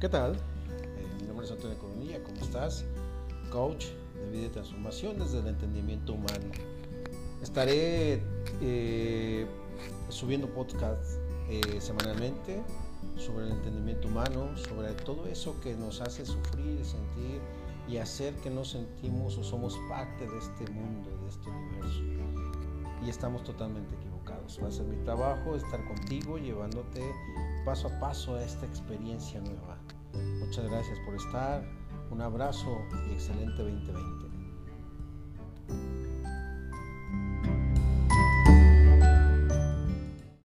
¿Qué tal? Eh, mi nombre es Antonio Coronilla, ¿cómo estás? Coach de vida y transformación desde el entendimiento humano. Estaré eh, subiendo podcasts eh, semanalmente sobre el entendimiento humano, sobre todo eso que nos hace sufrir, sentir y hacer que nos sentimos o somos parte de este mundo, de este universo. Y estamos totalmente equivocados. Va a ser mi trabajo estar contigo, llevándote paso a paso a esta experiencia nueva. Muchas gracias por estar. Un abrazo y excelente 2020.